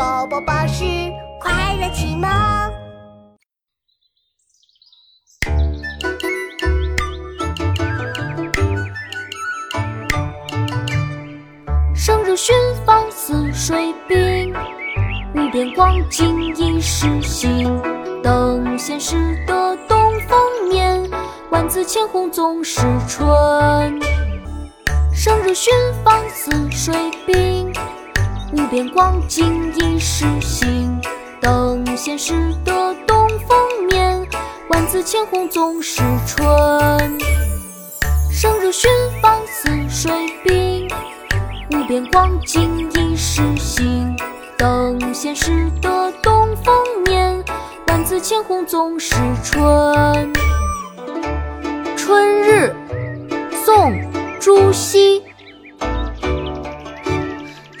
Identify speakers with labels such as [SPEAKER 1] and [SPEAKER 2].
[SPEAKER 1] 宝宝巴士快乐启蒙。
[SPEAKER 2] 生日寻访似水滨，无边光景一时新。等闲识得东风面，万紫千红总是春。生日寻访似水滨，无边光景一时新。等闲识得东风面，万紫千红总是春。生如寻芳似水滨，无边光景一时新。等闲识得东风面，万紫千红总是春。春日，宋·朱熹。